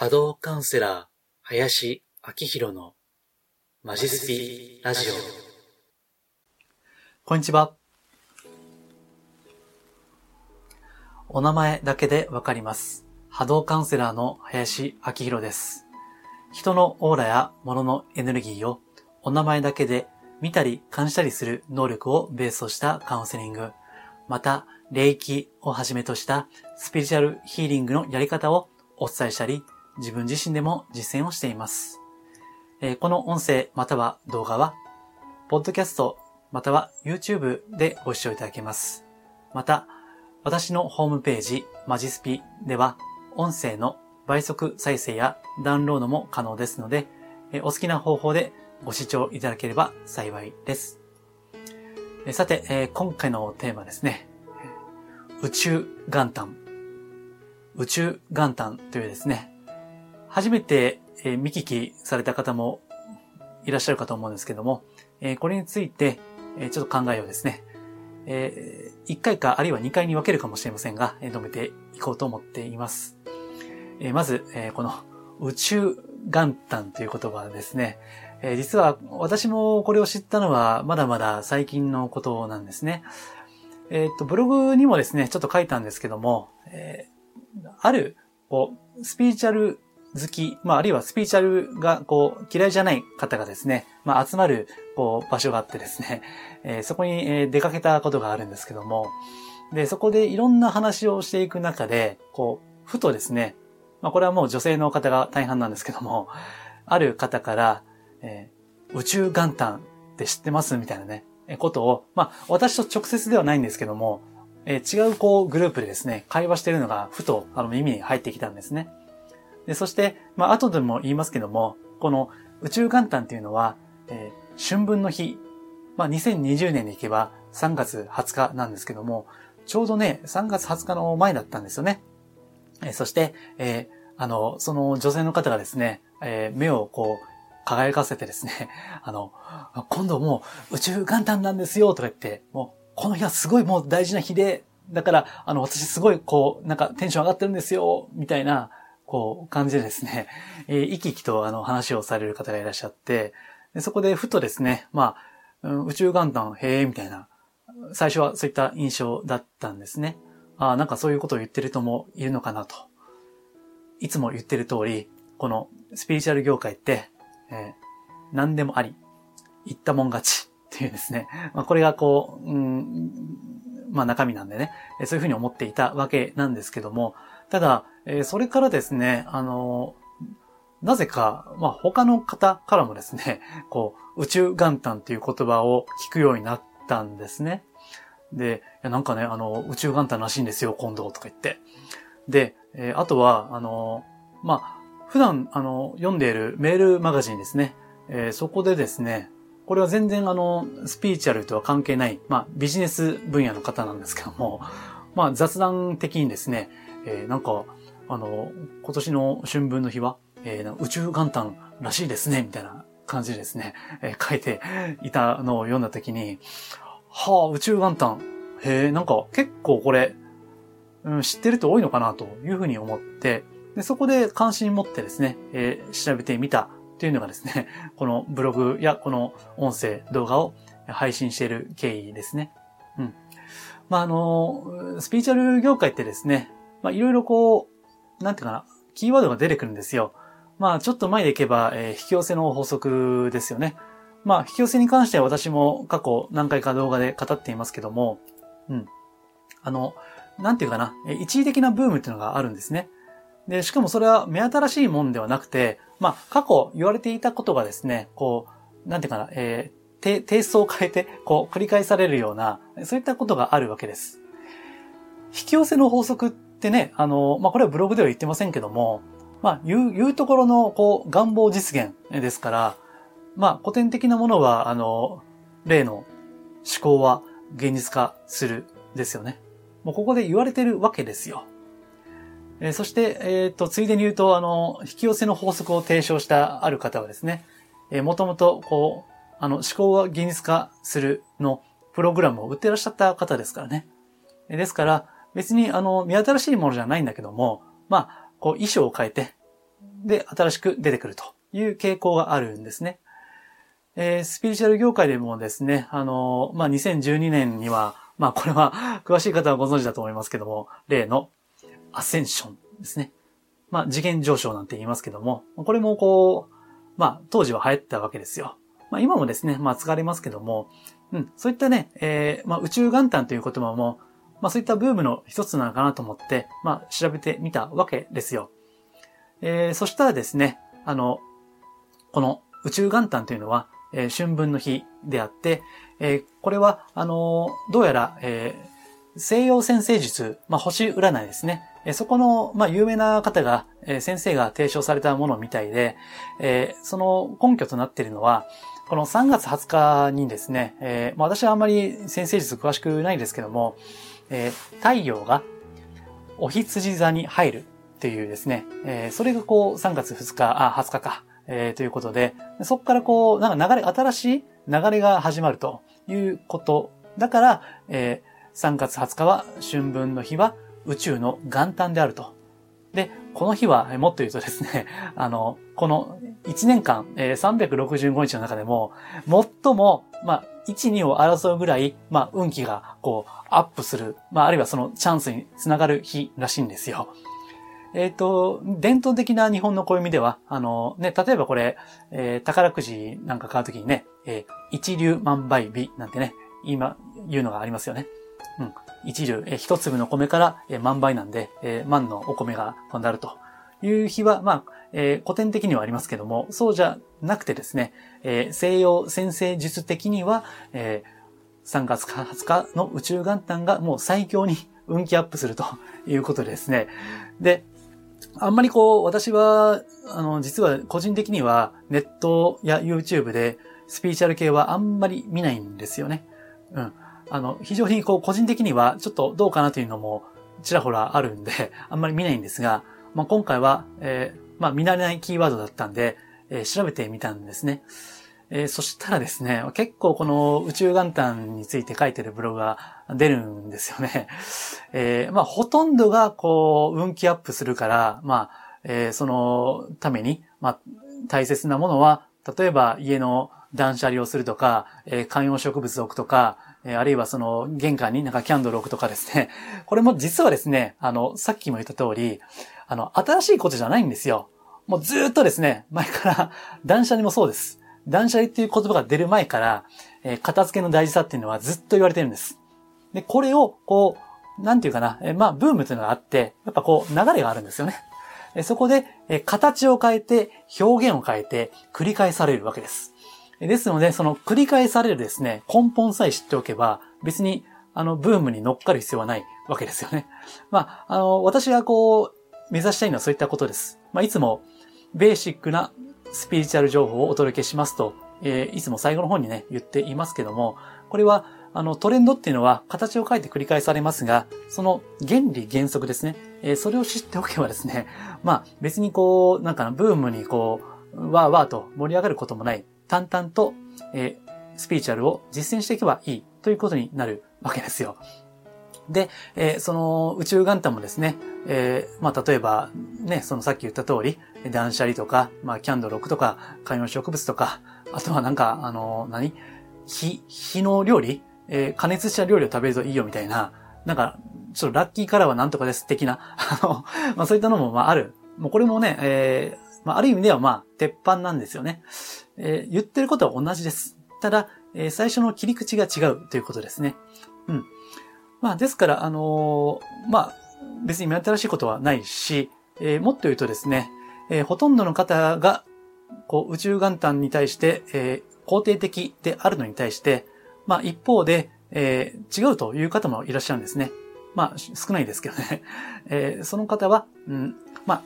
波動カウンセラー、林明宏のマジスピラジオ。こんにちは。お名前だけでわかります。波動カウンセラーの林明宏です。人のオーラや物のエネルギーをお名前だけで見たり感じたりする能力をベースとしたカウンセリング、また、霊気をはじめとしたスピリチュアルヒーリングのやり方をお伝えしたり、自分自身でも実践をしています。えー、この音声または動画は、ポッドキャストまたは YouTube でご視聴いただけます。また、私のホームページ、マジスピでは、音声の倍速再生やダウンロードも可能ですので、えお好きな方法でご視聴いただければ幸いです。えさて、え今回のテーマですね。宇宙元旦。宇宙元旦というですね、初めて、え見聞きされた方もいらっしゃるかと思うんですけども、えこれについて、えちょっと考えをですね、え1回かあるいは2回に分けるかもしれませんが、え述べていこうと思っています。えまず、えこの宇宙元旦という言葉ですね、え実は私もこれを知ったのはまだまだ最近のことなんですね。えっ、と、ブログにもですね、ちょっと書いたんですけども、え、ある、こう、スピリチュアル好き、まあ、あるいはスピーチャルが、こう、嫌いじゃない方がですね、まあ、集まる、こう、場所があってですね、えー、そこに、え、出かけたことがあるんですけども、で、そこでいろんな話をしていく中で、こう、ふとですね、まあ、これはもう女性の方が大半なんですけども、ある方から、えー、宇宙元旦って知ってますみたいなね、えことを、まあ、私と直接ではないんですけども、えー、違うこうグループでですね、会話してるのがふとあの耳に入ってきたんですね。で、そして、まあ、後でも言いますけども、この宇宙元旦っていうのは、えー、春分の日、まあ、2020年に行けば3月20日なんですけども、ちょうどね、3月20日の前だったんですよね。えー、そして、えー、あの、その女性の方がですね、えー、目をこう、輝かせてですね、あの、今度もう宇宙元旦なんですよとか言って、もう、この日はすごいもう大事な日で、だから、あの、私すごいこう、なんかテンション上がってるんですよ、みたいな、こう、感じでですね、えー、生き生きとあの話をされる方がいらっしゃって、でそこでふとですね、まあ、うん、宇宙元旦、へえ、みたいな、最初はそういった印象だったんですね。ああ、なんかそういうことを言ってる人もいるのかなと。いつも言ってる通り、このスピリチュアル業界って、えー、何でもあり、言ったもん勝ち っていうですね。まあ、これがこう、うん、まあ中身なんでね、そういうふうに思っていたわけなんですけども、ただ、えー、それからですね、あのなぜか、まあ、他の方からもですね、こう、宇宙元旦っていう言葉を聞くようになったんですね。で、いやなんかね、あの、宇宙元旦らしいんですよ、今度、とか言って。で、えー、あとは、あの、まあ、普段、あの、読んでいるメールマガジンですね。えー、そこでですね、これは全然あの、スピーチャルとは関係ない、まあ、ビジネス分野の方なんですけども、まあ、雑談的にですね、えー、なんか、あの、今年の春分の日は、えー、宇宙元旦らしいですね、みたいな感じでですね、えー、書いていたのを読んだときに、はあ、宇宙元旦。へえ、なんか結構これ、うん、知ってる人多いのかなというふうに思って、でそこで関心持ってですね、えー、調べてみたというのがですね、このブログやこの音声、動画を配信している経緯ですね。うん。まあ、あの、スピーチャル業界ってですね、まあ、いろいろこう、なんていうかな、キーワードが出てくるんですよ。まあ、ちょっと前でいけば、えー、引き寄せの法則ですよね。まあ、引き寄せに関しては私も過去何回か動画で語っていますけども、うん。あの、なんていうかな、一時的なブームっていうのがあるんですね。で、しかもそれは目新しいもんではなくて、まあ、過去言われていたことがですね、こう、なんていうかな、えー、テイストを変えて、こう、繰り返されるような、そういったことがあるわけです。引き寄せの法則ってね、あの、まあ、これはブログでは言ってませんけども、まあ、言う、言うところの、こう、願望実現ですから、まあ、古典的なものは、あの、例の思考は現実化するですよね。もうここで言われてるわけですよ。えー、そして、えっ、ー、と、ついでに言うと、あの、引き寄せの法則を提唱したある方はですね、えー、もともと、こう、あの、思考は現実化するのプログラムを売ってらっしゃった方ですからね。えですから、別に、あの、見新しいものじゃないんだけども、まあ、こう、衣装を変えて、で新しく出てくるという傾向があるんですね。えー、スピリチュアル業界でもですね、あの、まあ、2012年には、まあ、これは詳しい方はご存知だと思いますけども、例のアセンションですね。まあ、次元上昇なんて言いますけども、これもこう、まあ、当時は流行ったわけですよ。まあ、今もですね、まあ、使われますけども、うん、そういったね、えー、まあ、宇宙元旦という言葉も、まあ、そういったブームの一つなのかなと思って、まあ、調べてみたわけですよ。えー、そしたらですね、あの、この宇宙元旦というのは、えー、春分の日であって、えー、これは、あのー、どうやら、え、西洋先生術、まあ、星占いですね。え、そこの、まあ、有名な方が、え、先生が提唱されたものみたいで、え、その根拠となっているのは、この3月20日にですね、え、まあ、私はあんまり先生術詳しくないですけども、えー、太陽がお羊座に入るっていうですね、えー、それがこう3月2日、あ、20日か、えー、ということで、そこからこう、なんか流れ、新しい流れが始まるということ。だから、えー、3月20日は春分の日は宇宙の元旦であると。で、この日は、もっと言うとですね、あの、この1年間、えー、365日の中でも、最も、まあ、1、2を争うぐらい、まあ、運気が、こう、アップする、まあ、あるいはそのチャンスにつながる日らしいんですよ。えっ、ー、と、伝統的な日本の暦では、あの、ね、例えばこれ、えー、宝くじなんか買うときにね、えー、一流万倍日なんてね、今、言うのがありますよね。うん。一流、えー、一粒の米から、えー、万倍なんで、えー、万のお米が飛んであるという日は、まあ、えー、古典的にはありますけども、そうじゃなくてですね、えー、西洋先生術的には、えー、3月20日の宇宙元旦がもう最強に運気アップするということでですね。で、あんまりこう、私は、あの、実は個人的にはネットや YouTube でスピーチャル系はあんまり見ないんですよね。うん。あの、非常にこう、個人的にはちょっとどうかなというのもちらほらあるんで、あんまり見ないんですが、まあ、今回は、えー、まあ、見慣れないキーワードだったんで、えー、調べてみたんですね。えー、そしたらですね、結構この宇宙元旦について書いてるブログが出るんですよね。えー、まあ、ほとんどがこう、運気アップするから、まあ、えー、そのために、まあ、大切なものは、例えば家の断捨離をするとか、えー、観葉植物を置くとか、えー、あるいはその玄関になんかキャンドルを置くとかですね。これも実はですね、あの、さっきも言った通り、あの、新しいことじゃないんですよ。もうずっとですね、前から断捨離もそうです。断捨離っていう言葉が出る前から、えー、片付けの大事さっていうのはずっと言われてるんです。で、これを、こう、なんていうかな、えー、まあ、ブームっていうのがあって、やっぱこう、流れがあるんですよね。えー、そこで、えー、形を変えて、表現を変えて、繰り返されるわけです。ですので、その繰り返されるですね、根本さえ知っておけば、別に、あの、ブームに乗っかる必要はないわけですよね。まあ、あの、私がこう、目指したいのはそういったことです。まあ、いつも、ベーシックなスピリチュアル情報をお届けしますと、えー、いつも最後の方にね、言っていますけども、これは、あの、トレンドっていうのは形を変えて繰り返されますが、その原理原則ですね、えー、それを知っておけばですね、まあ、別にこう、なんかブームにこう、わーわーと盛り上がることもない、淡々と、えー、スピリチュアルを実践していけばいいということになるわけですよ。で、えー、その宇宙元旦もですね、えー、まあ、例えば、ね、そのさっき言った通り、断捨離とか、まあ、キャンドル置くとか、観葉植物とか、あとはなんか、あの、何？火、火の料理？えー、加熱した料理を食べるといいよみたいな、なんか、ちょっとラッキーカラーはなんとかです的な、あの、まあ、そういったのも、まあ、ある。もうこれもね、えー、まあ、ある意味では、まあ、鉄板なんですよね。えー、言ってることは同じです。ただ、えー、最初の切り口が違うということですね。うん。まあ、ですから、あのー、まあ、別に目新しいことはないし、えー、もっと言うとですね、えー、ほとんどの方が、こう、宇宙元旦に対して、えー、肯定的であるのに対して、まあ、一方で、えー、違うという方もいらっしゃるんですね。まあ、少ないですけどね。えー、その方は、うん、まあ、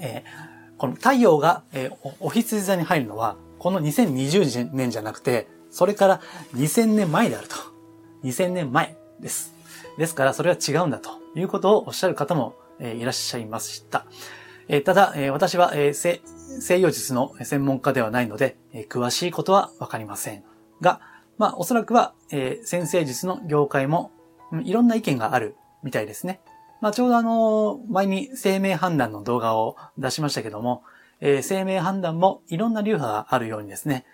えー、この太陽が、えー、お羊座に入るのは、この2020年じゃなくて、それから2000年前であると。2000年前です。ですから、それは違うんだということをおっしゃる方も、いらっしゃいました。ただ、私は、西洋術の専門家ではないので、詳しいことはわかりません。が、まあ、おそらくは、先生術の業界も、いろんな意見があるみたいですね。まあ、ちょうどあの、前に生命判断の動画を出しましたけども、生命判断もいろんな流派があるようにですね、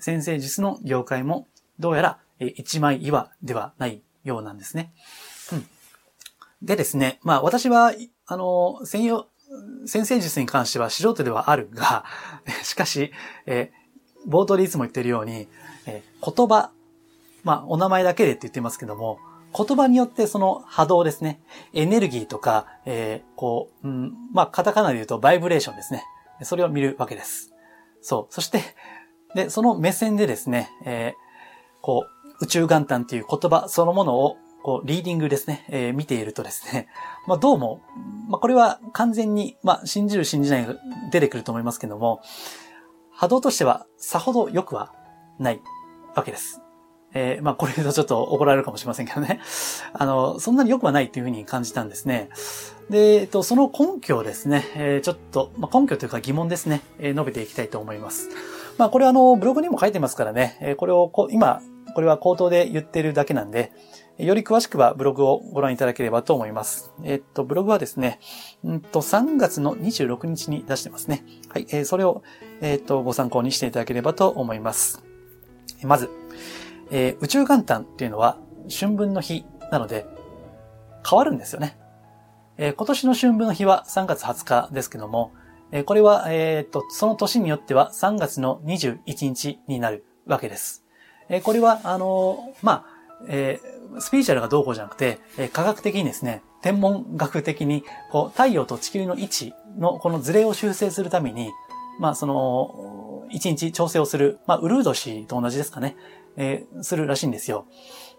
先生術の業界もどうやら、一枚岩ではないようなんですね。うん。でですね、まあ私は、あの、専用、先生術に関しては素人ではあるが、しかし、え、冒頭でいつも言ってるように、え、言葉、まあお名前だけでって言ってますけども、言葉によってその波動ですね、エネルギーとか、えー、こう、うん、まあカタカナで言うとバイブレーションですね。それを見るわけです。そう。そして、で、その目線でですね、えー、こう、宇宙元旦っていう言葉そのものを、こう、リーディングですね、えー、見ているとですね、まあ、どうも、まあ、これは完全に、まあ、信じる信じないが出てくると思いますけども、波動としてはさほど良くはないわけです。えー、まあ、これ言うとちょっと怒られるかもしれませんけどね。あの、そんなに良くはないっていうふうに感じたんですね。で、えっと、その根拠をですね、えー、ちょっと、まあ、根拠というか疑問ですね、えー、述べていきたいと思います。まあ、これあの、ブログにも書いてますからね、えー、これをこう、今、これは口頭で言ってるだけなんで、より詳しくはブログをご覧いただければと思います。えっと、ブログはですね、うんと、3月の26日に出してますね。はい、えー、それを、えっと、ご参考にしていただければと思います。まず、えー、宇宙元旦っていうのは春分の日なので変わるんですよね。えー、今年の春分の日は3月20日ですけども、えー、これは、えっと、その年によっては3月の21日になるわけです。えこれは、あのまあ、えスピーチャルがどうこうじゃなくて、え科学的にですね、天文学的に、こう、太陽と地球の位置のこのズレを修正するために、まあ、その、一日調整をする、まあ、ウルード氏と同じですかね。えー、するらしいんですよ。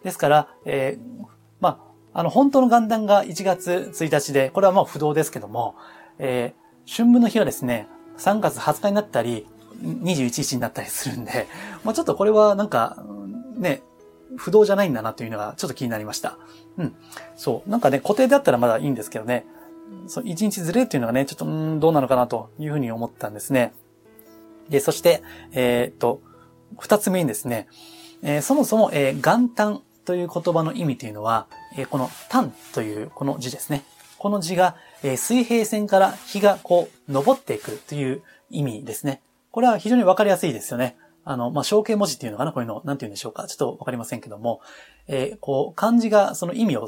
ですから、えー、まあ、あの、本当の元旦が1月1日で、これはまあ不動ですけども、えー、春分の日はですね、3月20日になったり、21日になったりするんで、まあちょっとこれはなんか、ね、不動じゃないんだなというのがちょっと気になりました。うん。そう。なんかね、固定だったらまだいいんですけどね、そう、1日ずれっていうのがね、ちょっと、うん、どうなのかなというふうに思ったんですね。で、そして、えー、っと、二つ目にですね、えー、そもそも、えー、元旦という言葉の意味というのは、えー、この単というこの字ですね。この字が、え、水平線から日がこう、昇っていくという意味ですね。これは非常にわかりやすいですよね。あの、まあ、象形文字っていうのかな？こういうの、なんて言うんでしょうか？ちょっとわかりませんけども、えー、こう、漢字がその意味を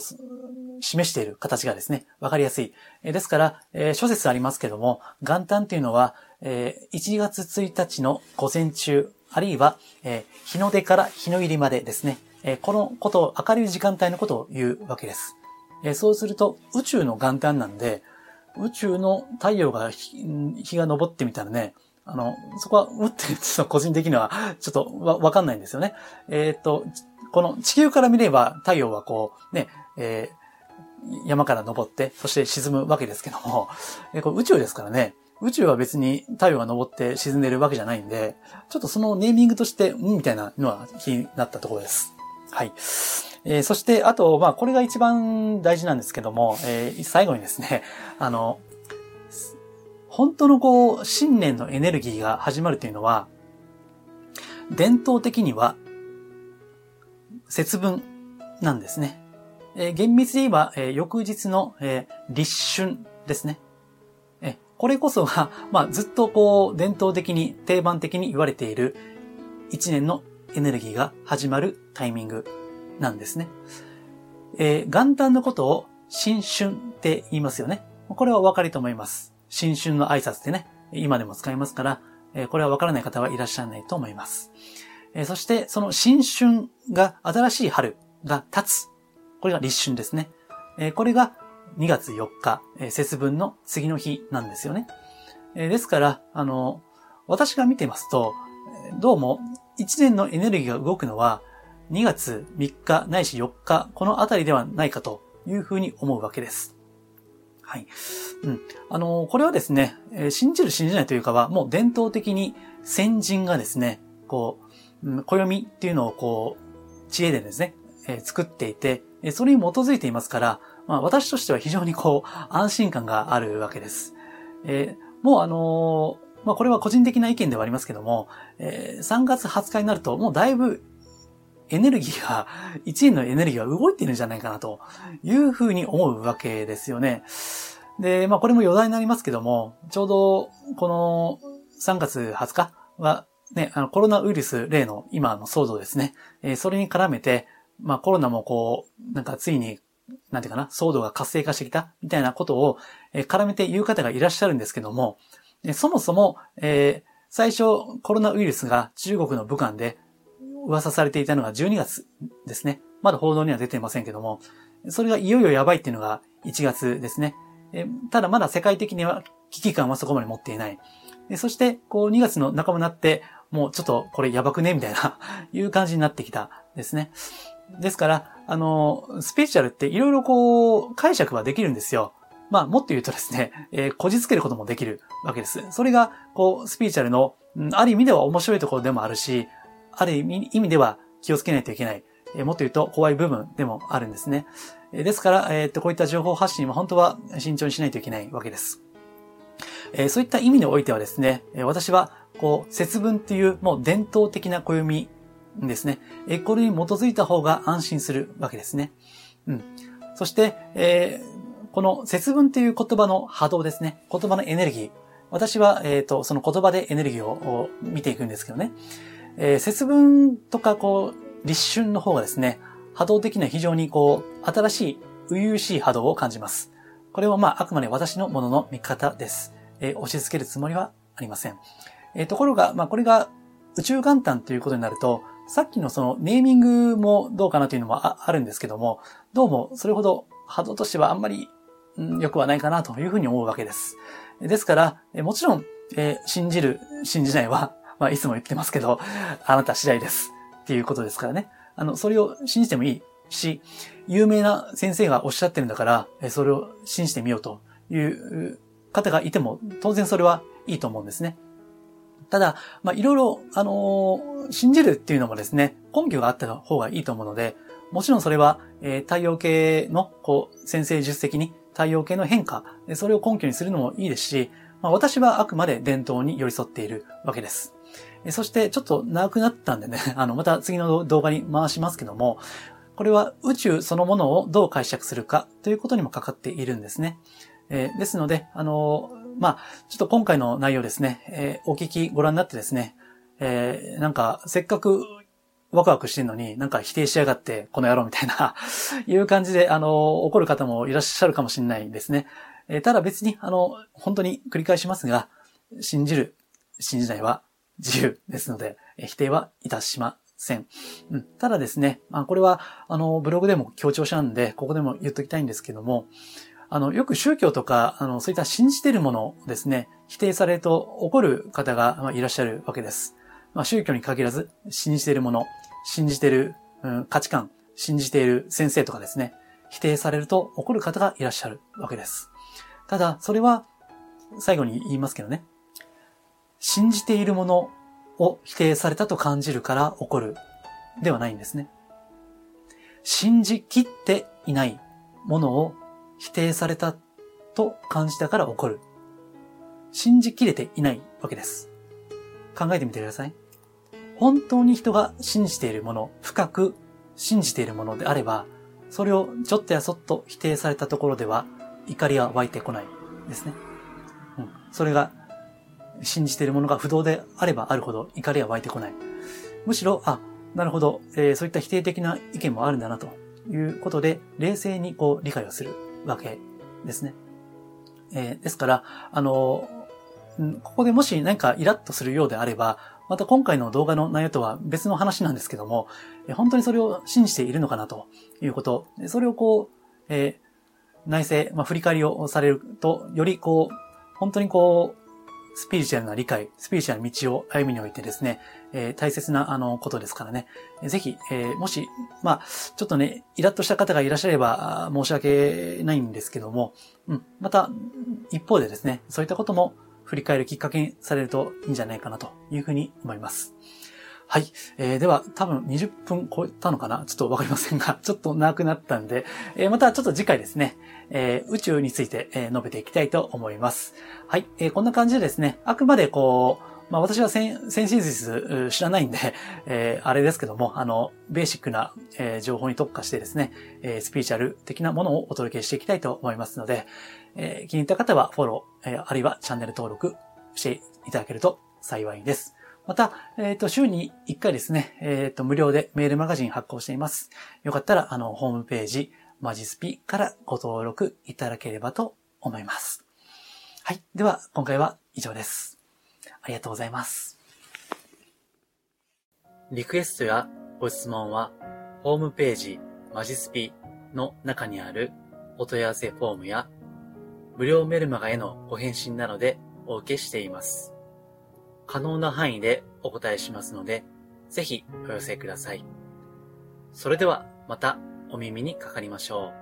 示している形がですね、わかりやすい。えー、ですから、えー、諸説ありますけども、元旦っていうのは、えー、1月1日の午前中、あるいは、えー、日の出から日の入りまでですね、えー、このことを、明るい時間帯のことを言うわけです。えー、そうすると、宇宙の元旦なんで、宇宙の太陽が日が昇ってみたらね、あの、そこは、うって、ちょっと個人的には、ちょっとわ、わかんないんですよね。えっ、と、この地球から見れば太陽はこう、ね、えー、山から登って、そして沈むわけですけども、えー、これ宇宙ですからね、宇宙は別に太陽が昇って沈んでるわけじゃないんで、ちょっとそのネーミングとして、うんみたいなのは気になったところです。はい。えー、そして、あと、まあ、これが一番大事なんですけども、えー、最後にですね、あの、本当のこう、新年のエネルギーが始まるというのは、伝統的には、節分なんですね。えー、厳密に言えば、えー、翌日の、えー、立春ですね。えこれこそが、まあ、ずっとこう、伝統的に、定番的に言われている、一年のエネルギーが始まるタイミングなんですね。え、元旦のことを新春って言いますよね。これはお分かりと思います。新春の挨拶ってね、今でも使いますから、え、これは分からない方はいらっしゃらないと思います。え、そして、その新春が、新しい春が立つ。これが立春ですね。えこれが2月4日、え、節分の次の日なんですよね。え、ですから、あの、私が見てますと、どうも1年のエネルギーが動くのは2月3日ないし4日、このあたりではないかというふうに思うわけです。はい。うん。あの、これはですね、信じる信じないというかは、もう伝統的に先人がですね、こう、暦っていうのをこう、知恵でですね、作っていて、それに基づいていますから、まあ私としては非常にこう、安心感があるわけです。え、もうあの、まあこれは個人的な意見ではありますけども、え、3月20日になるともうだいぶエネルギーが、1円のエネルギーが動いてるんじゃないかなというふうに思うわけですよね。で、まあこれも余談になりますけども、ちょうどこの3月20日はね、あのコロナウイルス例の今の騒動ですね。えー、それに絡めて、まあコロナもこう、なんかついに、なんていうかな、騒動が活性化してきたみたいなことを、えー、絡めて言う方がいらっしゃるんですけども、そもそも、えー、最初コロナウイルスが中国の武漢で噂されていたのが12月ですね。まだ報道には出ていませんけども、それがいよいよやばいっていうのが1月ですね。えただまだ世界的には危機感はそこまで持っていない。そして、こう2月の半ばになって、もうちょっとこれやばくね？みたいな いう感じになってきたですね。ですから、あの、スピリチュアルっていろいろこう解釈はできるんですよ。まあ、もっと言うとですね、えー、こじつけることもできるわけです。それが、こう、スピリチュアルの、ある意味では面白いところでもあるし、ある意味では気をつけないといけない。え、もっと言うと怖い部分でもあるんですね。え、ですから、えっと、こういった情報発信は本当は慎重にしないといけないわけです。えそういった意味においてはですね、私は、こう、節分っていうもう伝統的な暦ですね。えこれに基づいた方が安心するわけですね。うん。そして、えー、この節分っていう言葉の波動ですね。言葉のエネルギー。私は、えっ、ー、と、その言葉でエネルギーを見ていくんですけどね。えー、節分とか、こう、立春の方がですね、波動的には非常にこう、新しい、初々しい波動を感じます。これはまあ、あくまで私のものの見方です。えー、押し付けるつもりはありません。えー、ところが、まあ、これが宇宙元旦ということになると、さっきのそのネーミングもどうかなというのもあるんですけども、どうもそれほど波動としてはあんまり、良くはないかなというふうに思うわけです。ですから、もちろん、えー、信じる、信じないは、まあ、いつも言ってますけど、あなた次第です。っていうことですからね。あの、それを信じてもいいし、有名な先生がおっしゃってるんだから、それを信じてみようという方がいても、当然それはいいと思うんですね。ただ、まあ、いろいろ、あのー、信じるっていうのもですね、根拠があった方がいいと思うので、もちろんそれは、えー、太陽系の、こう、先生術的に太陽系の変化、それを根拠にするのもいいですし、まあ、私はあくまで伝統に寄り添っているわけです。そして、ちょっと長くなったんでね、あの、また次の動画に回しますけども、これは宇宙そのものをどう解釈するかということにもかかっているんですね。えー、ですので、あのーまあ、ちょっと今回の内容ですね、えー、お聞きご覧になってですね、え、なんか、せっかくワクワクしてんのに、なんか否定しやがって、この野郎みたいな いう感じで、あの、怒る方もいらっしゃるかもしれないですね。え、ただ別に、あの、本当に繰り返しますが、信じる、信じないは自由ですので、否定はいたしません。うん、ただですね、まあ、これは、あの、ブログでも強調したんで、ここでも言っときたいんですけども、あの、よく宗教とか、あの、そういった信じているものをですね、否定されると怒る方がいらっしゃるわけです。まあ、宗教に限らず、信じているもの、信じている、うん、価値観、信じている先生とかですね、否定されると怒る方がいらっしゃるわけです。ただ、それは、最後に言いますけどね、信じているものを否定されたと感じるから怒るではないんですね。信じきっていないものを否定されたと感じたから起こる。信じきれていないわけです。考えてみてください。本当に人が信じているもの、深く信じているものであれば、それをちょっとやそっと否定されたところでは、怒りは湧いてこないですね。うん。それが、信じているものが不動であればあるほど怒りは湧いてこない。むしろ、あ、なるほど、えー、そういった否定的な意見もあるんだなということで、冷静にこう理解をする。わけですね。えー、ですから、あの、ここでもし何かイラッとするようであれば、また今回の動画の内容とは別の話なんですけども、本当にそれを信じているのかなということ、それをこう、えー、内政、まあ、振り返りをされると、よりこう、本当にこう、スピリチュアルな理解、スピリチュアルな道を歩みにおいてですね、えー、大切なあのことですからね。ぜひ、えー、もし、まあ、ちょっとね、イラッとした方がいらっしゃれば申し訳ないんですけども、うん、また、一方でですね、そういったことも振り返るきっかけにされるといいんじゃないかなというふうに思います。はい。えー、では、多分20分超えたのかな？ちょっとわかりませんが、ちょっと長くなったんで、えー、またちょっと次回ですね、えー、宇宙について、えー、述べていきたいと思います。はい。えー、こんな感じでですね、あくまでこう、まあ私はセンセンシス知らないんで、えー、あれですけども、あの、ベーシックな、えー、情報に特化してですね、えー、スピーチャル的なものをお届けしていきたいと思いますので、えー、気に入った方はフォロー、えー、あるいはチャンネル登録していただけると幸いです。また、えっ、ー、と、週に1回ですね、えっ、ー、と、無料でメールマガジン発行しています。よかったら、あの、ホームページ、マジスピからご登録いただければと思います。はい。では、今回は以上です。ありがとうございます。リクエストやご質問は、ホームページ、マジスピの中にあるお問い合わせフォームや、無料メルマガへのご返信などでお受けしています。可能な範囲でお答えしますので、ぜひお寄せください。それではまたお耳にかかりましょう。